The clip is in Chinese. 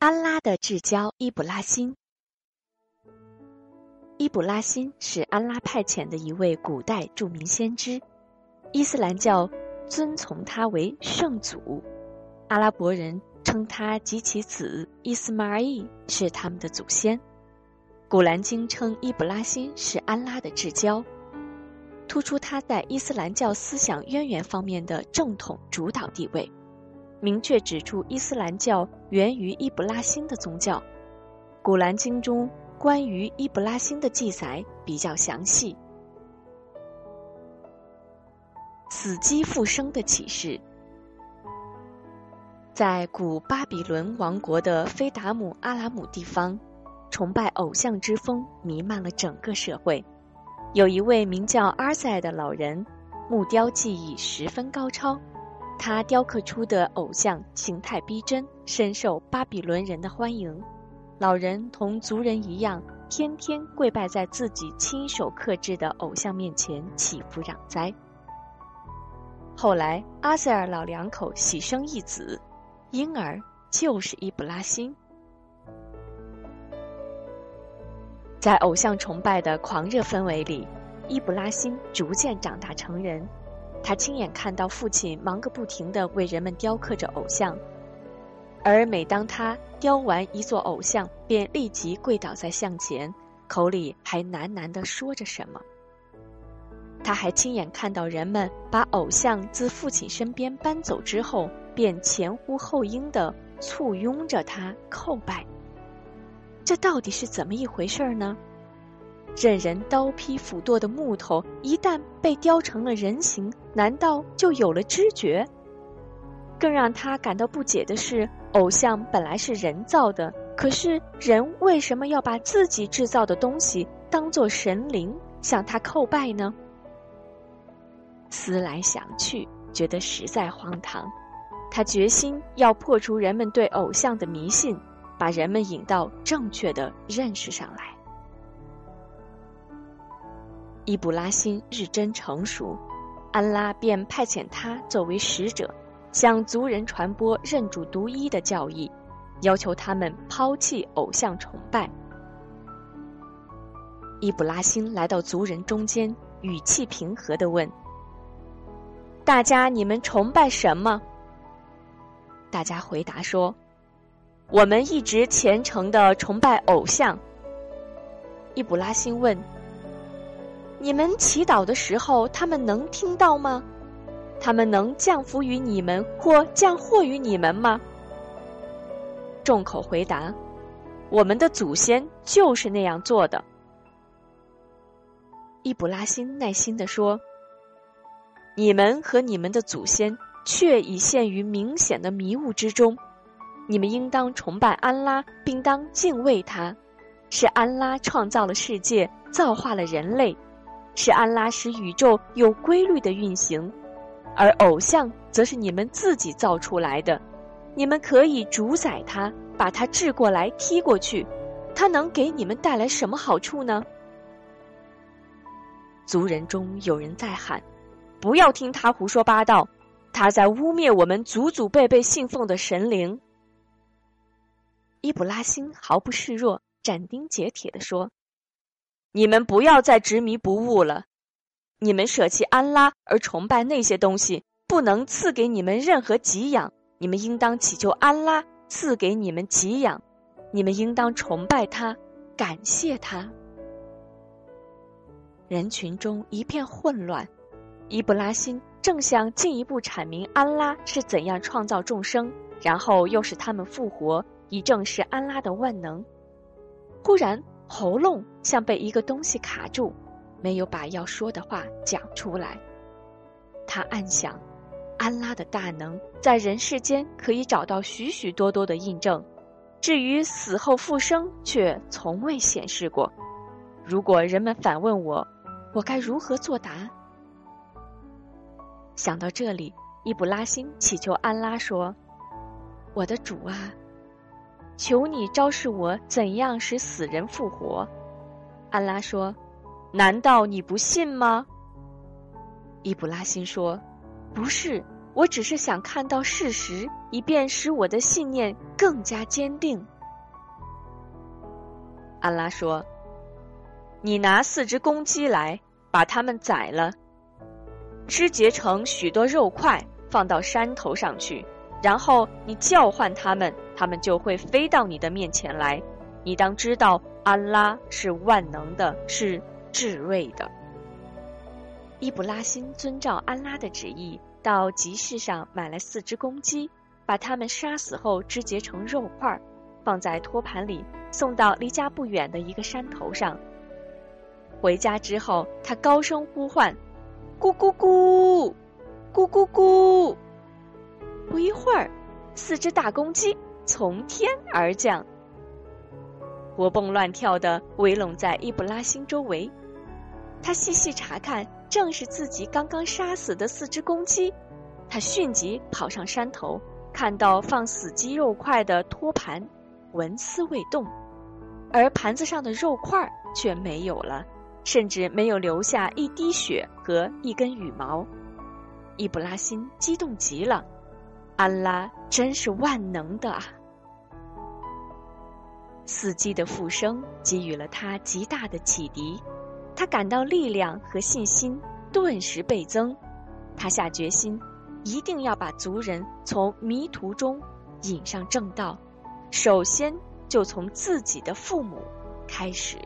安拉的至交伊卜拉欣。伊卜拉欣是安拉派遣的一位古代著名先知，伊斯兰教尊崇他为圣祖，阿拉伯人称他及其子伊斯玛尔意是他们的祖先。古兰经称伊卜拉欣是安拉的至交，突出他在伊斯兰教思想渊源方面的正统主导地位。明确指出，伊斯兰教源于伊卜拉欣的宗教。古兰经中关于伊卜拉欣的记载比较详细。死鸡复生的启示，在古巴比伦王国的菲达姆阿拉姆地方，崇拜偶像之风弥漫了整个社会。有一位名叫阿塞的老人，木雕技艺十分高超。他雕刻出的偶像形态逼真，深受巴比伦人的欢迎。老人同族人一样，天天跪拜在自己亲手刻制的偶像面前祈福攘灾。后来，阿塞尔老两口喜生一子，婴儿就是伊布拉欣。在偶像崇拜的狂热氛围里，伊布拉欣逐渐长大成人。他亲眼看到父亲忙个不停地为人们雕刻着偶像，而每当他雕完一座偶像，便立即跪倒在像前，口里还喃喃地说着什么。他还亲眼看到人们把偶像自父亲身边搬走之后，便前呼后拥地簇拥着他叩拜。这到底是怎么一回事呢？任人刀劈斧剁的木头，一旦被雕成了人形，难道就有了知觉？更让他感到不解的是，偶像本来是人造的，可是人为什么要把自己制造的东西当做神灵向他叩拜呢？思来想去，觉得实在荒唐。他决心要破除人们对偶像的迷信，把人们引到正确的认识上来。伊布拉欣日臻成熟，安拉便派遣他作为使者，向族人传播认主独一的教义，要求他们抛弃偶像崇拜。伊布拉欣来到族人中间，语气平和地问：“大家，你们崇拜什么？”大家回答说：“我们一直虔诚地崇拜偶像。”伊布拉欣问。你们祈祷的时候，他们能听到吗？他们能降福于你们或降祸于你们吗？众口回答：“我们的祖先就是那样做的。”伊卜拉欣耐心地说：“你们和你们的祖先却已陷于明显的迷雾之中。你们应当崇拜安拉，并当敬畏他。是安拉创造了世界，造化了人类。”是安拉使宇宙有规律的运行，而偶像则是你们自己造出来的。你们可以主宰它，把它掷过来、踢过去，它能给你们带来什么好处呢？族人中有人在喊：“不要听他胡说八道，他在污蔑我们祖祖辈辈信奉的神灵。”伊卜拉欣毫不示弱，斩钉截铁地说。你们不要再执迷不悟了，你们舍弃安拉而崇拜那些东西，不能赐给你们任何给养。你们应当祈求安拉赐给你们给养，你们应当崇拜他，感谢他。人群中一片混乱，伊布拉辛正想进一步阐明安拉是怎样创造众生，然后又使他们复活，以证实安拉的万能。忽然。喉咙像被一个东西卡住，没有把要说的话讲出来。他暗想：安拉的大能在人世间可以找到许许多多的印证，至于死后复生，却从未显示过。如果人们反问我，我该如何作答？想到这里，伊布拉欣祈求安拉说：“我的主啊！”求你昭示我怎样使死人复活。安拉说：“难道你不信吗？”伊布拉欣说：“不是，我只是想看到事实，以便使我的信念更加坚定。安拉说：“你拿四只公鸡来，把它们宰了，肢节成许多肉块，放到山头上去，然后你叫唤它们，它们就会飞到你的面前来。你当知道，安拉是万能的，是智慧的。”伊布拉辛遵照安拉的旨意，到集市上买了四只公鸡，把它们杀死后肢节成肉块，放在托盘里。送到离家不远的一个山头上。回家之后，他高声呼唤：“咕咕咕，咕咕咕！”不一会儿，四只大公鸡从天而降，活蹦乱跳的围拢在伊布拉辛周围。他细细查看，正是自己刚刚杀死的四只公鸡。他迅即跑上山头，看到放死鸡肉块的托盘。纹丝未动，而盘子上的肉块却没有了，甚至没有留下一滴血和一根羽毛。伊布拉辛激动极了，安拉真是万能的啊！司机的复生给予了他极大的启迪，他感到力量和信心顿时倍增。他下决心，一定要把族人从迷途中引上正道。首先，就从自己的父母开始。